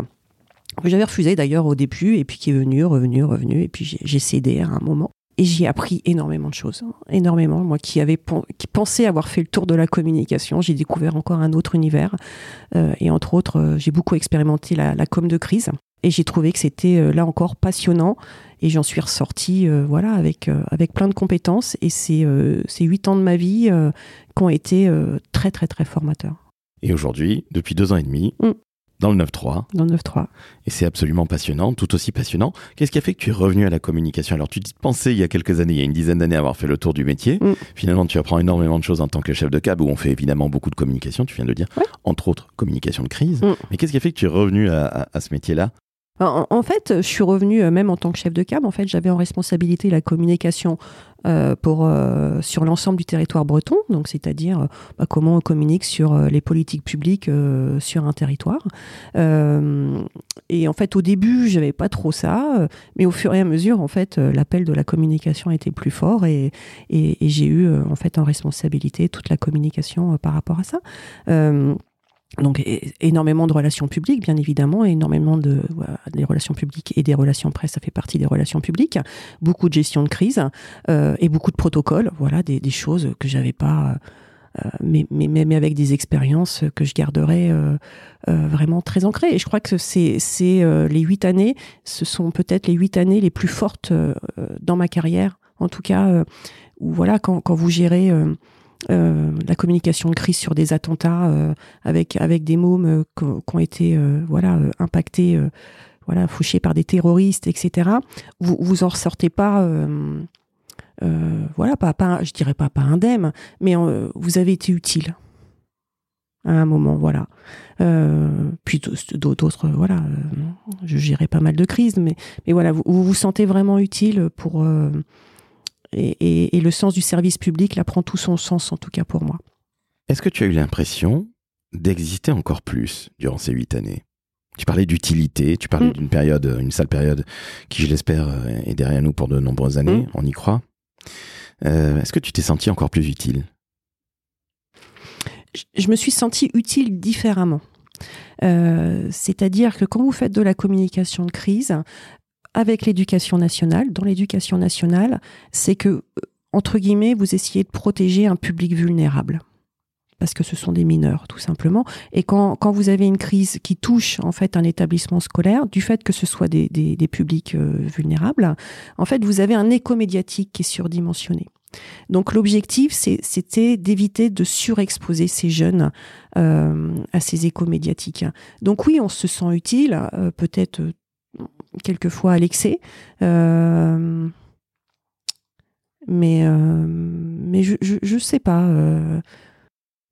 que j'avais refusé d'ailleurs au début, et puis qui est venu, revenu, revenu. Et puis j'ai cédé à un moment et j'y ai appris énormément de choses, hein. énormément. Moi qui avais qui pensais avoir fait le tour de la communication, j'ai découvert encore un autre univers. Euh, et entre autres, euh, j'ai beaucoup expérimenté la, la, com de crise. Et j'ai trouvé que c'était euh, là encore passionnant. Et j'en suis ressortie, voilà, avec avec plein de compétences. Et c'est ces huit ans de ma vie qui ont été très très très formateurs. Et aujourd'hui, depuis deux ans et demi, mm. Dans le 9-3. Dans le 9-3. Et c'est absolument passionnant, tout aussi passionnant. Qu'est-ce qui a fait que tu es revenu à la communication? Alors, tu pensais il y a quelques années, il y a une dizaine d'années, avoir fait le tour du métier. Mm. Finalement, tu apprends énormément de choses en tant que chef de cab, où on fait évidemment beaucoup de communication, tu viens de le dire, entre autres communication de crise. Mm. Mais qu'est-ce qui a fait que tu es revenu à, ce métier-là? En, fait, je suis revenu euh, même en tant que chef de cab. En fait, j'avais en responsabilité la communication euh, euh, sur l'ensemble du territoire breton, donc c'est-à-dire euh, bah, comment on communique sur les politiques publiques sur un territoire. et en fait, au début, j'avais pas trop ça, mais au fur et à mesure, en fait, l'appel de la communication était plus fort et, et, et j'ai eu en fait en responsabilité toute la communication par rapport à ça. Donc énormément de relations publiques, bien évidemment, énormément de des relations publiques et des relations presse, ça fait partie des relations publiques. Beaucoup de gestion de crise euh, et beaucoup de protocoles, voilà, des, des choses que j'avais pas, euh, mais, mais, mais avec des expériences que je garderai euh, euh, vraiment très ancrées. Et je crois que c'est euh, les huit années, ce sont peut-être les huit années les plus fortes dans ma carrière, en tout cas, où voilà, quand, quand vous gérez euh, la communication de crise sur des attentats euh, avec avec des mômes euh, qui ont été voilà impactés voilà fouchés par des terroristes etc vous vous en ressortez pas voilà pas pas je dirais pas pas indemne mais vous avez été utile à un moment voilà. Puis d'autres voilà je gérais pas mal de crises mais mais voilà vous vous, vous sentez vraiment utile pour et, le sens du service public là prend tout son sens, en tout cas pour moi. Est-ce que tu as eu l'impression d'exister encore plus durant ces huit années? Tu parlais d'utilité, tu parlais mm. d'une période, une sale période qui, je l'espère, est derrière nous pour de nombreuses années, mm. on y croit. Euh, est-ce que tu t'es senti encore plus utile? Je, me suis senti utile différemment. Euh, c'est-à-dire que quand vous faites de la communication de crise, avec l'éducation nationale, dans l'éducation nationale, c'est que, euh, entre guillemets, vous essayez de protéger un public vulnérable. Parce que ce sont des mineurs, tout simplement. Et quand, quand vous avez une crise qui touche, en fait, un établissement scolaire, du fait que ce soit des, des, publics euh, vulnérables, en fait, vous avez un écho médiatique qui est surdimensionné. Donc l'objectif, c'était d'éviter de surexposer ces jeunes euh, à ces échos médiatiques. Donc oui, on se sent utile, peut-être quelquefois à l'excès. Euh, mais euh, mais je, je, sais pas. Euh.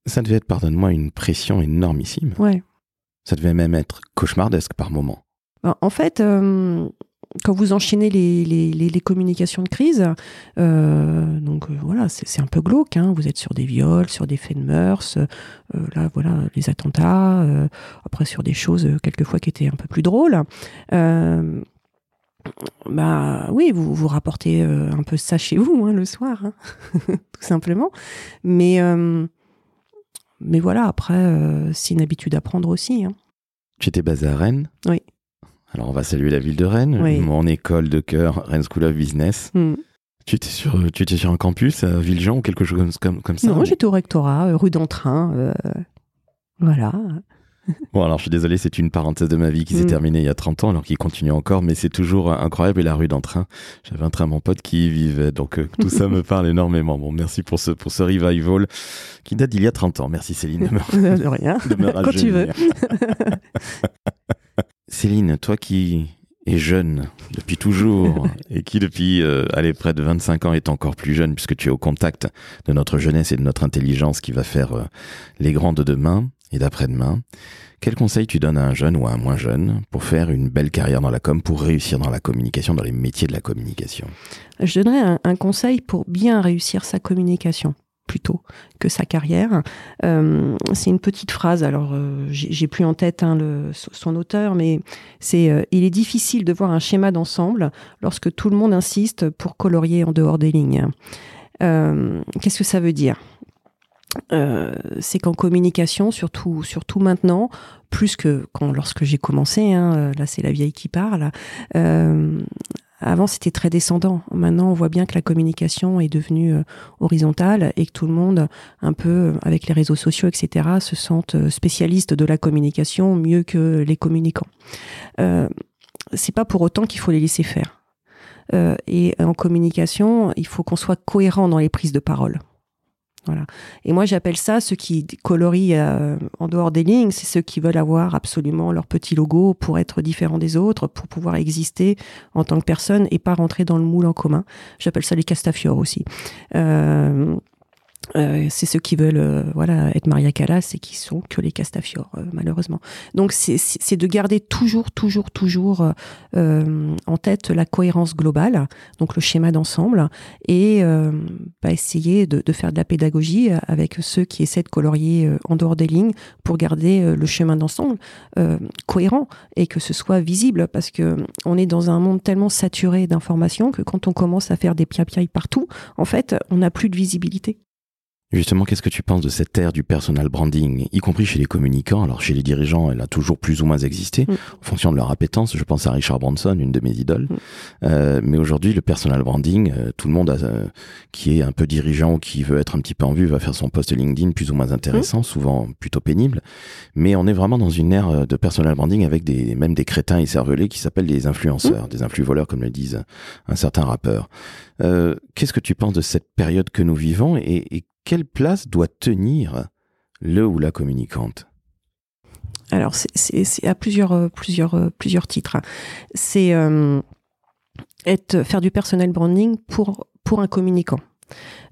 Ça devait être, pardonne-moi, une pression énormissime. Ouais. Ça devait même être cauchemardesque par moment. Ben, en fait, quand vous enchaînez les, les, les, communications de crise, euh, donc euh, voilà, c'est un peu glauque. Hein. vous êtes sur des viols, sur des faits de mœurs, euh, là voilà, les attentats, après sur des choses quelquefois qui étaient un peu plus drôles. bah oui, vous vous rapportez un peu ça chez vous hein, le soir, hein, <laughs> tout simplement. Mais mais voilà, après c'est une habitude à prendre aussi. Tu étais basé à Rennes? Oui. Alors on va saluer la ville de Rennes, mon école de cœur, Rennes School of Business. Hmm. Tu étais sur, tu étais sur un campus à Villejean ou quelque chose comme, comme ça Non, j'étais au rectorat, euh, rue d'Entrain. Euh, voilà. <laughs> Bon, alors je suis désolé, c'est une parenthèse de ma vie qui s'est hmm. terminée il y a 30 ans, alors qu'il continue encore, mais c'est toujours incroyable. Et la rue d'Entrain, j'avais un train, mon pote qui y vivait, donc euh, tout ça me <laughs> parle énormément. Bon, merci pour ce, pour ce revival qui date d'il y a 30 ans. Merci Céline de me, <laughs> de rien. De me Quand tu veux. Céline, toi qui es jeune depuis toujours <laughs> et qui depuis euh, allez, près de 25 ans est encore plus jeune puisque tu es au contact de notre jeunesse et de notre intelligence qui va faire euh, les grands de demain et d'après-demain, quel conseil tu donnes à un jeune ou à un moins jeune pour faire une belle carrière dans la com, pour réussir dans la communication, dans les métiers de la communication? Je donnerais un conseil pour bien réussir sa communication. Plutôt que sa carrière. Euh, c'est une petite phrase, alors euh, j'ai plus en tête hein, son auteur, mais c'est euh, il est difficile de voir un schéma d'ensemble lorsque tout le monde insiste pour colorier en dehors des lignes. Qu'est-ce que ça veut dire? C'est qu'en communication, surtout, surtout maintenant, plus que quand lorsque j'ai commencé, hein, là c'est la vieille qui parle, avant, c'était très descendant. Maintenant, on voit bien que la communication est devenue euh, horizontale et que tout le monde, un peu euh, avec les réseaux sociaux, etc., se sentent euh, spécialistes de la communication mieux que les communicants. Euh, c'est pas pour autant qu'il faut les laisser faire. Et en communication, il faut qu'on soit cohérent dans les prises de parole. Et moi, j'appelle ça ceux qui colorient euh, en dehors des lignes, c'est ceux qui veulent avoir absolument leur petit logo pour être différents des autres, pour pouvoir exister en tant que personne et pas rentrer dans le moule en commun. J'appelle ça les castafiores aussi. Euh, euh, c'est ceux qui veulent euh, voilà être Maria Callas et qui sont que les Castafiores euh, malheureusement. Donc c'est de garder toujours toujours toujours en tête la cohérence globale, donc le schéma d'ensemble et bah, essayer de, de, faire de la pédagogie avec ceux qui essaient de colorier en dehors des lignes pour garder le chemin d'ensemble cohérent et que ce soit visible parce que on est dans un monde tellement saturé d'informations que quand on commence à faire des piapiailles partout, en fait, on n'a plus de visibilité. Justement, qu'est-ce que tu penses de cette ère du personal branding, y compris chez les communicants? Alors chez les dirigeants, elle a toujours plus ou moins existé, mm. en fonction de leur appétence. Je pense à Richard Branson, une de mes idoles. Mm. Euh, mais aujourd'hui, le personal branding, euh, tout le monde euh, qui est un peu dirigeant ou qui veut être un petit peu en vue va faire son post LinkedIn plus ou moins intéressant, mm. souvent plutôt pénible. Mais on est vraiment dans une ère de personal branding avec des même des crétins et cervelés qui s'appellent des influenceurs, des influx voleurs comme le disent un certain rappeur. qu'est-ce que tu penses de cette période que nous vivons et, et quelle place doit tenir le ou la communicante? Alors, c'est à plusieurs, euh, plusieurs, euh, plusieurs titres. C'est euh, faire du personnel branding pour, pour un communicant.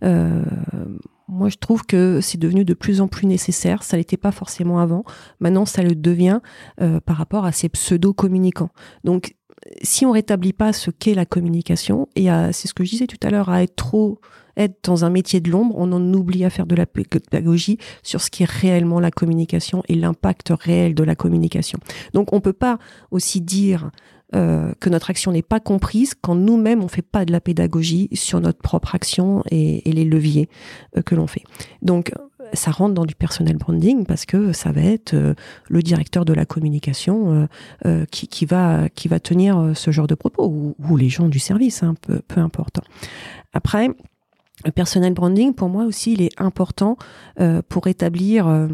moi, je trouve que c'est devenu de plus en plus nécessaire. Ça l'était pas forcément avant. Maintenant, ça le devient par rapport à ces pseudo-communicants. Donc, si on rétablit pas ce qu'est la communication, et c'est ce que je disais tout à l'heure, à être trop être dans un métier de l'ombre, on en oublie à faire de la pédagogie sur ce qui est réellement la communication et l'impact réel de la communication. Donc on peut pas aussi dire euh, que notre action n'est pas comprise quand nous-mêmes on fait pas de la pédagogie sur notre propre action et, les leviers euh, que l'on fait. Donc ça rentre dans du personnel branding parce que ça va être euh, le directeur de la communication qui, va tenir ce genre de propos ou, les gens du service, hein, peu importe. Après, le personnel branding, pour moi aussi, il est important euh, pour établir euh,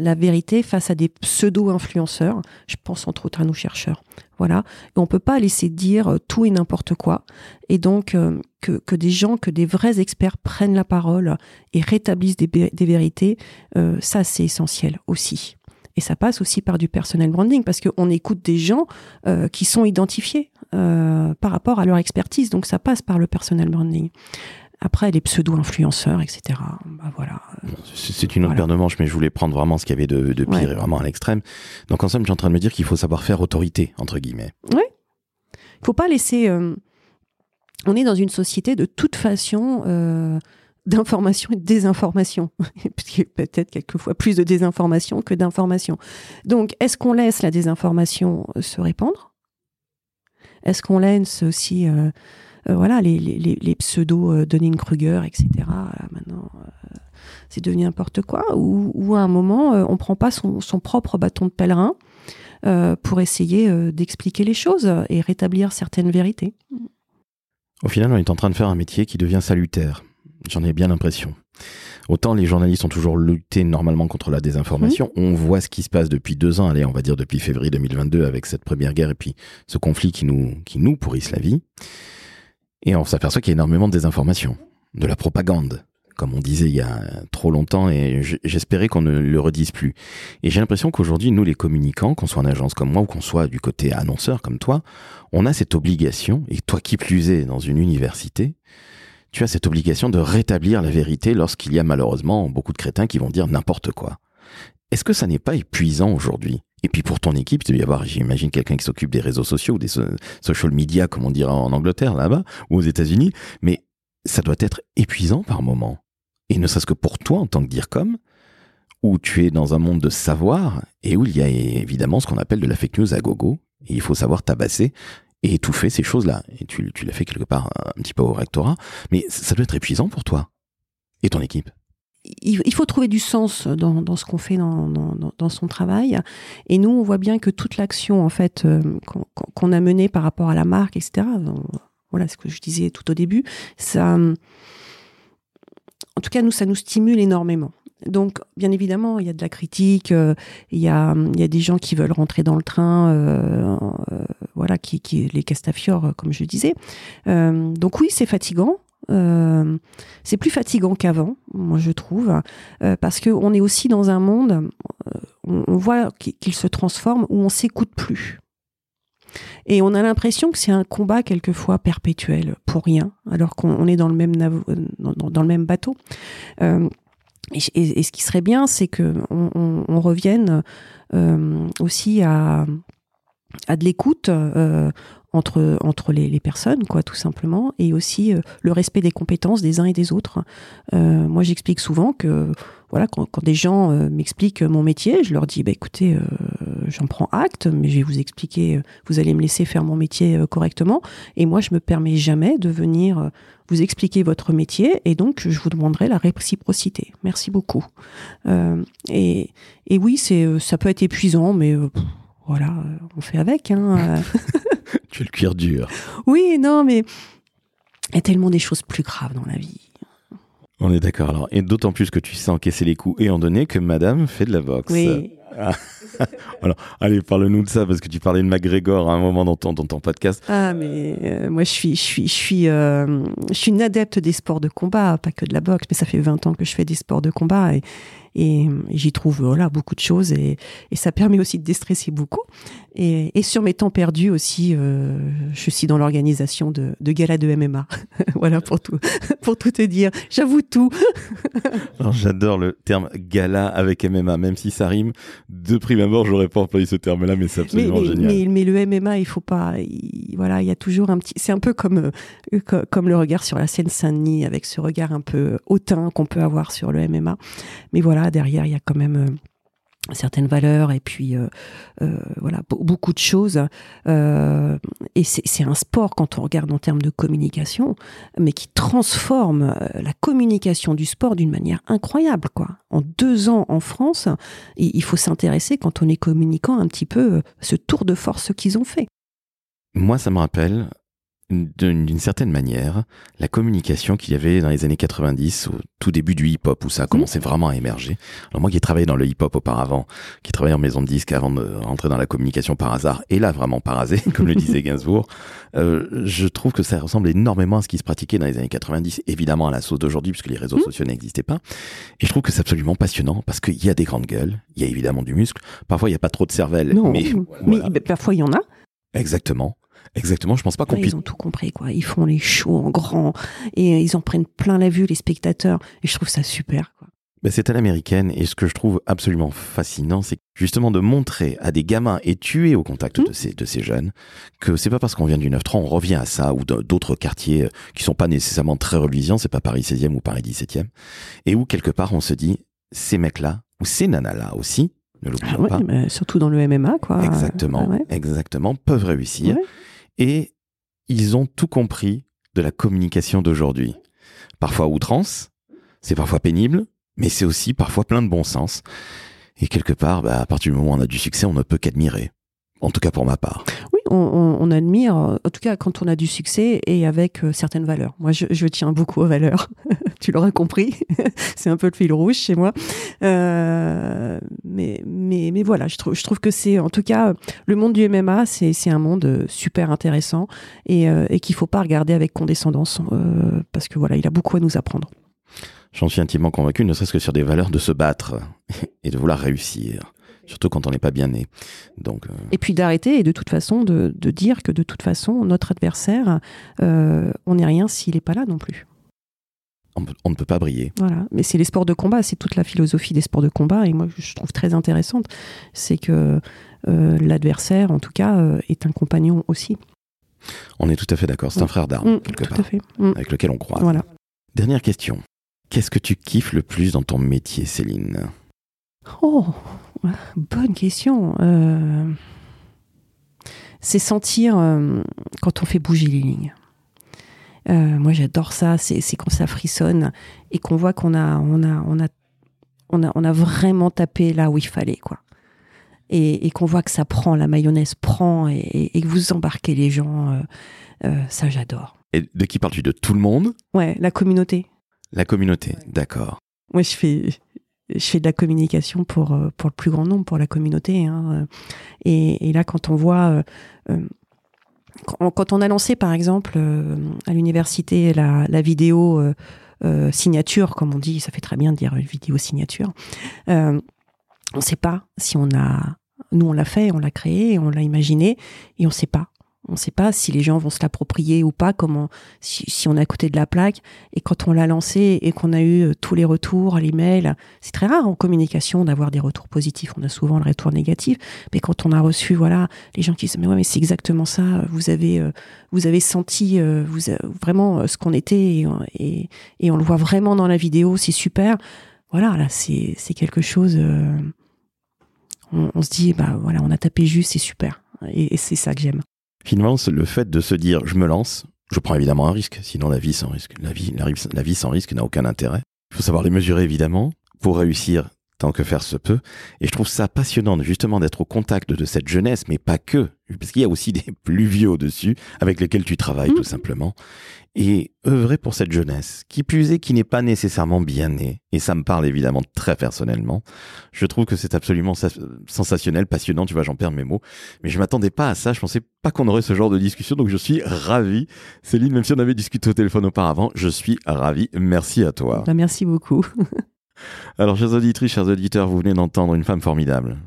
la vérité face à des pseudo-influenceurs. Je pense entre autres à nos chercheurs. Voilà. On peut pas laisser dire euh, tout et n'importe quoi. Et donc, que, des gens, que des vrais experts prennent la parole et rétablissent des, des vérités, ça, c'est essentiel aussi. Et ça passe aussi par du personnel branding parce qu'on écoute des gens qui sont identifiés par rapport à leur expertise. Donc, ça passe par le personnel branding. Après, les pseudo-influenceurs, etc. Bah voilà. C'est une autre paire de manches, mais je voulais prendre vraiment ce qu'il y avait de, de pire et vraiment à l'extrême. Donc en somme, je suis en train de me dire qu'il faut savoir faire autorité, entre guillemets. Oui. Il faut pas laisser... Euh, on est dans une société de toute façon euh, d'information et de désinformation. <laughs> Peut-être quelquefois plus de désinformation que d'information. Donc, est-ce qu'on laisse la désinformation euh, se répandre? Est-ce qu'on laisse aussi... Euh, voilà, les, les, les pseudos euh, Dunning-Kruger, etc. maintenant, euh, c'est devenu n'importe quoi. Ou, à un moment, on prend pas son, son, propre bâton de pèlerin pour essayer d'expliquer les choses et rétablir certaines vérités. Au final, on est en train de faire un métier qui devient salutaire. J'en ai bien l'impression. Autant les journalistes ont toujours lutté normalement contre la désinformation, mmh. on voit ce qui se passe depuis deux ans, allez, on va dire depuis février 2022 avec cette première guerre et puis ce conflit qui nous, qui nous pourrisse la vie. Et on s'aperçoit qu'il y a énormément de désinformation, de la propagande, comme on disait il y a trop longtemps, et j'espérais qu'on ne le redise plus. Et j'ai l'impression qu'aujourd'hui, nous les communicants, qu'on soit en agence comme moi ou qu'on soit du côté annonceur comme toi, on a cette obligation, et toi qui plus es dans une université, tu as cette obligation de rétablir la vérité lorsqu'il y a malheureusement beaucoup de crétins qui vont dire n'importe quoi. Est-ce que ça n'est pas épuisant aujourd'hui? Et puis pour ton équipe, il doit y avoir, j'imagine, quelqu'un qui s'occupe des réseaux sociaux ou des social media, comme on dirait en Angleterre, là-bas, ou aux États-Unis. Mais ça doit être épuisant par moment. et ne serait-ce que pour toi en tant que dire comme, où tu es dans un monde de savoir et où il y a évidemment ce qu'on appelle de la fake news à gogo. Et il faut savoir tabasser et étouffer ces choses-là. Et tu, tu l'as fait quelque part un petit peu au rectorat. Mais ça doit être épuisant pour toi et ton équipe il faut trouver du sens dans, ce qu'on fait dans, son travail. Et nous, on voit bien que toute l'action en fait euh, qu'on a menée par rapport à la marque, etc. Voilà ce que je disais tout au début. Ça, en tout cas, nous, ça nous stimule énormément. Donc, bien évidemment, il y a de la critique, euh, il, y a, il y a des gens qui veulent rentrer dans le train, euh, voilà, qui, qui les castafiores, comme je disais. donc oui, c'est fatigant. C'est plus fatigant qu'avant, moi je trouve, parce que on est aussi dans un monde, on, on voit qu'il se transforme où on s'écoute plus. Et on a l'impression que c'est un combat quelquefois perpétuel pour rien, alors qu'on est dans le même, dans, dans, le même bateau. Euh, et, ce qui serait bien, c'est que on, revienne euh, aussi à, de l'écoute euh, entre entre les, les, personnes, quoi, tout simplement, et aussi euh, le respect des compétences des uns et des autres. Euh, moi, j'explique souvent que voilà, quand, quand des gens euh, m'expliquent mon métier, je leur dis, bah, écoutez, j'en prends acte, mais je vais vous expliquer, vous allez me laisser faire mon métier correctement, et moi, je me permets jamais de venir vous expliquer votre métier et donc je vous demanderai la réciprocité. Merci beaucoup. Euh, et, et, oui, c'est euh, ça peut être épuisant, mais euh, voilà, on fait avec. Hein. <laughs> tu le cuir dur. Oui, non, mais il y a tellement des choses plus graves dans la vie. On est d'accord. Alors, et d'autant plus que tu sais encaisser les coups et en donner que Madame fait de la boxe. Oui. <laughs> Alors, allez, parle-nous de ça parce que tu parlais de McGregor à un moment dans ton, dans ton podcast. Ah, mais euh, moi, je suis, je suis, je suis, euh, je suis une adepte des sports de combat, pas que de la boxe, mais ça fait 20 ans que je fais des sports de combat et, et, j'y trouve voilà beaucoup de choses et, et, ça permet aussi de déstresser beaucoup. Et, et sur mes temps perdus aussi, euh, je suis dans l'organisation de, de galas de MMA. <laughs> voilà pour tout, <laughs> pour tout te dire. J'avoue tout. <laughs> Alors j'adore le terme gala avec MMA, même si ça rime. De prime abord, j'aurais pas employé ce terme-là, mais c'est absolument génial. Mais, mais, le MMA, il faut pas. voilà, il y a toujours un petit. C'est un peu comme euh, comme le regard sur la scène Saint-Denis, avec ce regard un peu hautain qu'on peut avoir sur le MMA. Mais voilà derrière, il y a quand même euh, certaines valeurs et puis euh, euh, voilà beaucoup de choses. Et c'est un sport quand on regarde en termes de communication mais qui transforme la communication du sport d'une manière incroyable quoi. En deux ans en France il faut s'intéresser quand on est communicant un petit peu ce tour de force qu'ils ont fait. Moi ça me rappelle d'une certaine manière la communication qu'il y avait dans les années 90 au tout début du hip-hop où ça a mmh. commencé vraiment à émerger. Alors moi qui ai travaillé dans le hip-hop auparavant, qui travaillé en maison de disques avant de rentrer dans la communication par hasard, et là vraiment par hasard, <laughs> comme le disait Gainsbourg, euh, je trouve que ça ressemble énormément à ce qui se pratiquait dans les années 90, évidemment à la sauce d'aujourd'hui puisque les réseaux mmh. sociaux n'existaient pas. Et je trouve que c'est absolument passionnant parce qu'il y a des grandes gueules, il y a évidemment du muscle, parfois il n'y a pas trop de cervelle, mais, mais parfois il y en a. Exactement. Exactement, je pense pas qu'on puisse. Ils ont tout compris, quoi. Ils font les shows en grand et ils en prennent plein la vue, les spectateurs. Et je trouve ça super, quoi. Ben c'est à l'américaine et ce que je trouve absolument fascinant, c'est justement de montrer à des gamins et tuer au contact de, mmh. ces, de ces jeunes que c'est pas parce qu'on vient du 9-3, on revient à ça ou d'autres quartiers euh, qui sont pas nécessairement très reluisants, c'est pas Paris 16e ou Paris 17e, et où quelque part on se dit, ces mecs-là, ou ces nanas-là aussi, ne l'oublions ah pas. surtout dans le MMA, quoi. Exactement, ah exactement, peuvent réussir. Et ils ont tout compris de la communication d'aujourd'hui. Parfois outrance, c'est parfois pénible, mais c'est aussi parfois plein de bon sens. Et quelque part, bah, à partir du moment où on a du succès, on ne peut qu'admirer. En tout cas pour ma part. On, admire, en tout cas quand on a du succès et avec euh, certaines valeurs. Moi, je, tiens beaucoup aux valeurs. <laughs> tu l'auras compris. <laughs> c'est un peu le fil rouge chez moi. Euh, mais, mais, mais voilà, je trouve, que c'est, en tout cas, le monde du MMA, c'est un monde euh, super intéressant et, qu'il faut pas regarder avec condescendance parce que voilà, il a beaucoup à nous apprendre. J'en suis intimement convaincu, ne serait-ce que sur des valeurs de se battre <laughs> et de vouloir réussir surtout quand on n'est pas bien né. Donc, euh, Et puis d'arrêter et de toute façon de, dire que de toute façon, notre adversaire, euh, on n'est rien s'il n'est pas là non plus. On, ne peut pas briller. Voilà, mais c'est les sports de combat, c'est toute la philosophie des sports de combat, et moi je trouve très intéressante, c'est que euh, l'adversaire, en tout cas, est un compagnon aussi. On est tout à fait d'accord, c'est un frère d'armes, mmh, quelque part, fait. Mmh. avec lequel on croit. Voilà. Dernière question. Qu'est-ce que tu kiffes le plus dans ton métier, Céline? Oh, bonne question. Euh, c'est sentir euh, quand on fait bouger les lignes. Euh, moi, j'adore ça. C'est quand ça frissonne et qu'on voit qu'on a, on a, on a, on a, on a vraiment tapé là où il fallait, quoi. Et, et qu'on voit que ça prend, la mayonnaise prend et, et que vous embarquez les gens. ça, j'adore. Et de qui parles-tu? De tout le monde? Ouais, la communauté. La communauté, d'accord. Moi, je fais, je fais de la communication pour, euh, pour le plus grand nombre, pour la communauté. Hein. Et, et, là, quand on voit. Euh, euh quand, on a lancé, par exemple, euh, à l'université, la, vidéo euh, signature, comme on dit, ça fait très bien de dire vidéo signature, on ne sait pas si on a. Nous, on l'a fait, on l'a créé, on l'a imaginé, et on ne sait pas on ne sait pas si les gens vont se l'approprier ou pas, comment, si, on est à côté de la plaque. Et quand on l'a lancé et qu'on a eu euh, tous les retours, les mails, c'est très rare en communication d'avoir des retours positifs. On a souvent le retour négatif. Mais quand on a reçu, voilà, les gens qui disent, mais ouais, mais c'est exactement ça. Vous avez, euh, vous avez senti euh, vous, vraiment ce qu'on était et, et, on le voit vraiment dans la vidéo. C'est super. Voilà, là, c'est quelque chose. on, se dit, bah voilà, on a tapé juste, c'est super. et c'est ça que j'aime. Finalement, le fait de se dire je me lance, je prends évidemment un risque, sinon la vie sans risque, la vie, sans risque n'a aucun intérêt. Il faut savoir les mesurer évidemment pour réussir tant que faire se peut. Et je trouve ça passionnant justement d'être au contact de cette jeunesse, mais pas que, parce qu'il y a aussi <laughs> des plus vieux au-dessus avec lesquels tu travailles tout mmh. simplement. Et œuvrer pour cette jeunesse, qui plus est, qui n'est pas nécessairement bien née, et ça me parle évidemment très personnellement, je trouve que c'est absolument sensationnel, passionnant, tu vois, j'en perds mes mots, mais je m'attendais pas à ça, je pensais pas qu'on aurait ce genre de discussion, donc je suis ravi. Céline, même si on avait discuté au téléphone auparavant, je suis ravi. Merci à toi. Bah, merci beaucoup. <laughs> Alors, chers auditrices, chers auditeurs, vous venez d'entendre une femme formidable.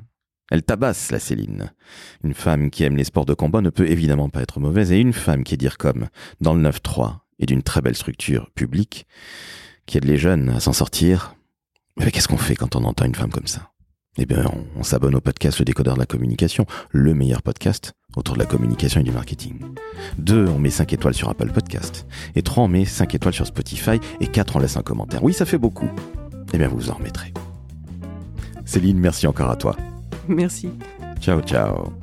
Elle tabasse la Céline. Une femme qui aime les sports de combat ne peut évidemment pas être mauvaise, et une femme qui est dire comme, dans le 9-3, et d'une très belle structure publique, qui aide les jeunes à s'en sortir. Mais qu'est-ce qu'on fait quand on entend une femme comme ça? Eh bien, on, s'abonne au podcast Le Décodeur de la Communication, le meilleur podcast autour de la communication et du marketing. Deux, on met 5 étoiles sur Apple Podcast. Et trois, on met 5 étoiles sur Spotify. Et quatre, on laisse un commentaire. Oui, ça fait beaucoup eh bien vous vous en remettrez. Céline, merci encore à toi. Merci. Ciao, ciao.